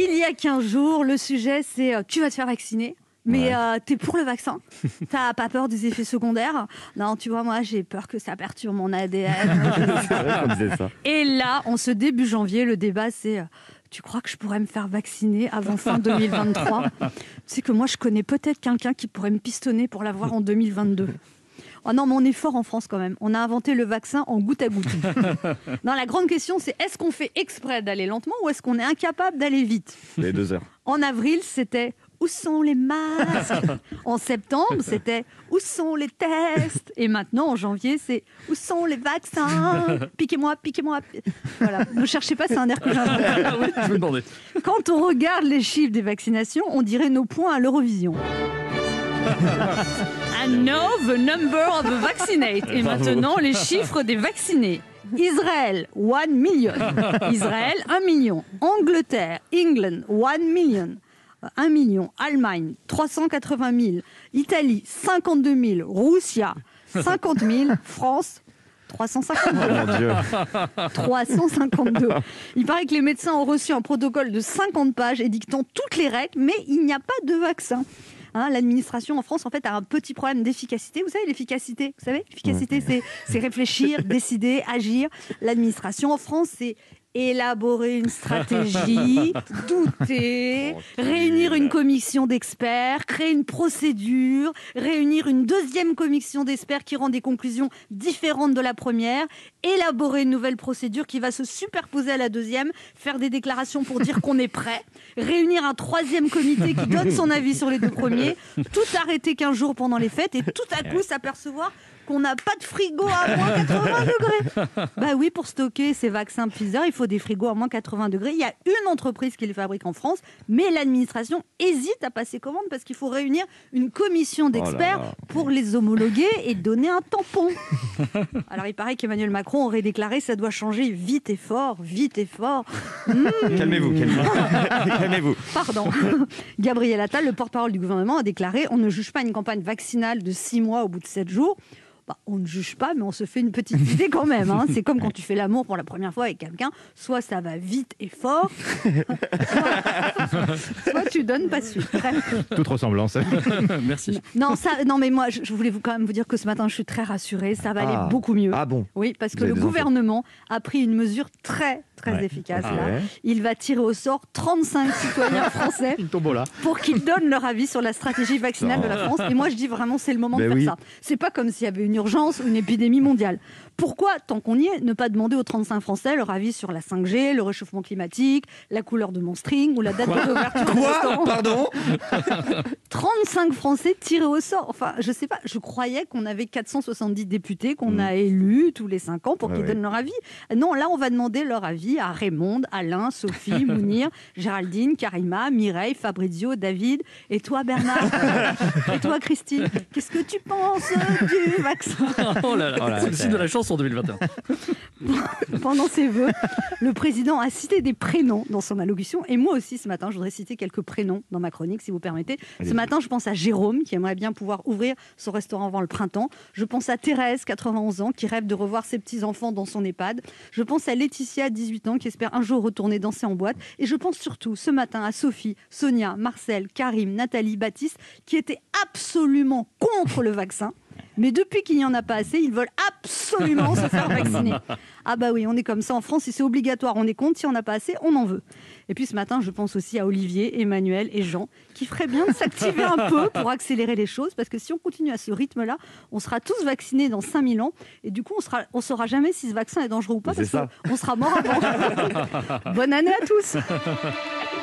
Il y a 15 jours, le sujet c'est euh, tu vas te faire vacciner mais euh, tu es pour le vaccin. T'as pas peur des effets secondaires? Non, tu vois, moi, j'ai peur que ça perturbe mon ADN. Et là, en ce début janvier, le débat, c'est... Euh, tu crois que je pourrais me faire vacciner avant fin 2023 Tu sais que moi, je connais peut-être quelqu'un qui pourrait me pistonner pour l'avoir en 2022. Oh non, mais on est fort en France quand même. On a inventé le vaccin en goutte à goutte. non, la grande question, c'est est-ce qu'on fait exprès d'aller lentement ou est-ce qu'on est incapable d'aller vite? Les deux heures. En avril, c'était où sont les masques? En septembre, c'était où sont les tests? Et maintenant, en janvier, c'est où sont les vaccins? Piquez-moi, piquez-moi. Voilà. Ne cherchez pas, c'est un air que j'invente. Quand on regarde les chiffres des vaccinations, on dirait nos points à l'Eurovision. Know the number of the vaccinated. Et maintenant, les chiffres des vaccinés. Israël, 1 million. Israël, 1 million. Angleterre, England, 1 million. 1 million. Allemagne, 380 000. Italie, 52 000. Russia, 50 000. France, 352. 352. Il paraît que les médecins ont reçu un protocole de 50 pages édictant toutes les règles, mais il n'y a pas de vaccin. Hein, l'administration en France, en fait, a un petit problème d'efficacité. Vous savez, l'efficacité, vous savez, l'efficacité, c'est réfléchir, décider, agir. L'administration en France, c'est élaborer une stratégie, douter, réunir une commission d'experts, créer une procédure, réunir une deuxième commission d'experts qui rend des conclusions différentes de la première, élaborer une nouvelle procédure qui va se superposer à la deuxième, faire des déclarations pour dire qu'on est prêt, réunir un troisième comité qui donne son avis sur les deux premiers, tout arrêter 15 jours pendant les fêtes et tout à coup s'apercevoir qu'on n'a pas de frigo à moins 80 degrés. Bah oui, pour stocker ces vaccins Pfizer, il faut des frigos à moins 80 degrés. Il y a une entreprise qui les fabrique en France, mais l'administration hésite à passer commande parce qu'il faut réunir une commission oh d'experts pour les homologuer et donner un tampon. Alors il paraît qu'Emmanuel Macron aurait déclaré ça doit changer vite et fort, vite et fort. Calmez-vous, calmez-vous. Pardon. Gabriel Attal, le porte-parole du gouvernement, a déclaré on ne juge pas une campagne vaccinale de six mois au bout de sept jours. Bah, on ne juge pas, mais on se fait une petite idée quand même. Hein. C'est comme quand tu fais l'amour pour la première fois avec quelqu'un, soit ça va vite et fort, soit, tu donnes pas suite. Toute ressemblance. Merci. Non, ça, non, mais moi, je, voulais vous, quand même vous dire que ce matin, je suis très rassurée. Ça va aller ah. beaucoup mieux. Ah bon Oui, parce que le gouvernement a pris une mesure très, très efficace. Ah là. Il va tirer au sort 35 citoyens français pour qu'ils donnent leur avis sur la stratégie vaccinale de la France. Et moi, je dis vraiment, c'est le moment de ben faire ça. C'est pas comme s'il y avait une urgence ou une épidémie mondiale. Pourquoi, tant qu'on y est, ne pas demander aux 35 Français leur avis sur la 5G, le réchauffement climatique, la couleur de mon string ou la date d'ouverture Quoi Pardon 35 Français tirés au sort. Enfin, je sais pas, je croyais qu'on avait 470 députés qu'on hmm. a élus tous les 5 ans pour qu'ils donnent leur avis. Non, là, on va demander leur avis à Raymond, Alain, Sophie, Mounir, Géraldine, Karima, Mireille, Fabrizio, David et toi, Bernard? et toi, Christine? Qu'est-ce que tu penses du vaccin? Oh là là, oh c'est le signe de la chance en 2021. Pendant ses vœux, le président a cité des prénoms dans son allocution. Et moi aussi, ce matin, je voudrais citer quelques prénoms dans ma chronique, si vous permettez. Ce matin, je pense à Jérôme, qui aimerait bien pouvoir ouvrir son restaurant avant le printemps. Je pense à Thérèse, 91 ans, qui rêve de revoir ses petits-enfants dans son EHPAD. Je pense à Laetitia, 18 ans, qui espère un jour retourner danser en boîte. Et je pense surtout ce matin à Sophie, Sonia, Marcel, Karim, Nathalie, Baptiste, qui étaient absolument contre le vaccin. Mais depuis qu'il n'y en a pas assez, ils veulent absolument se faire vacciner. Ah bah oui, on est comme ça en France, si c'est obligatoire, on est contre, si on n'a pas assez, on en veut. Et puis ce matin, je pense aussi à Olivier, Emmanuel et Jean, qui feraient bien de s'activer un peu pour accélérer les choses, parce que si on continue à ce rythme-là, on sera tous vaccinés dans 5000 ans, et du coup, on sera, on saura jamais si ce vaccin est dangereux ou pas, parce qu'on sera mort avant. Bonne année à tous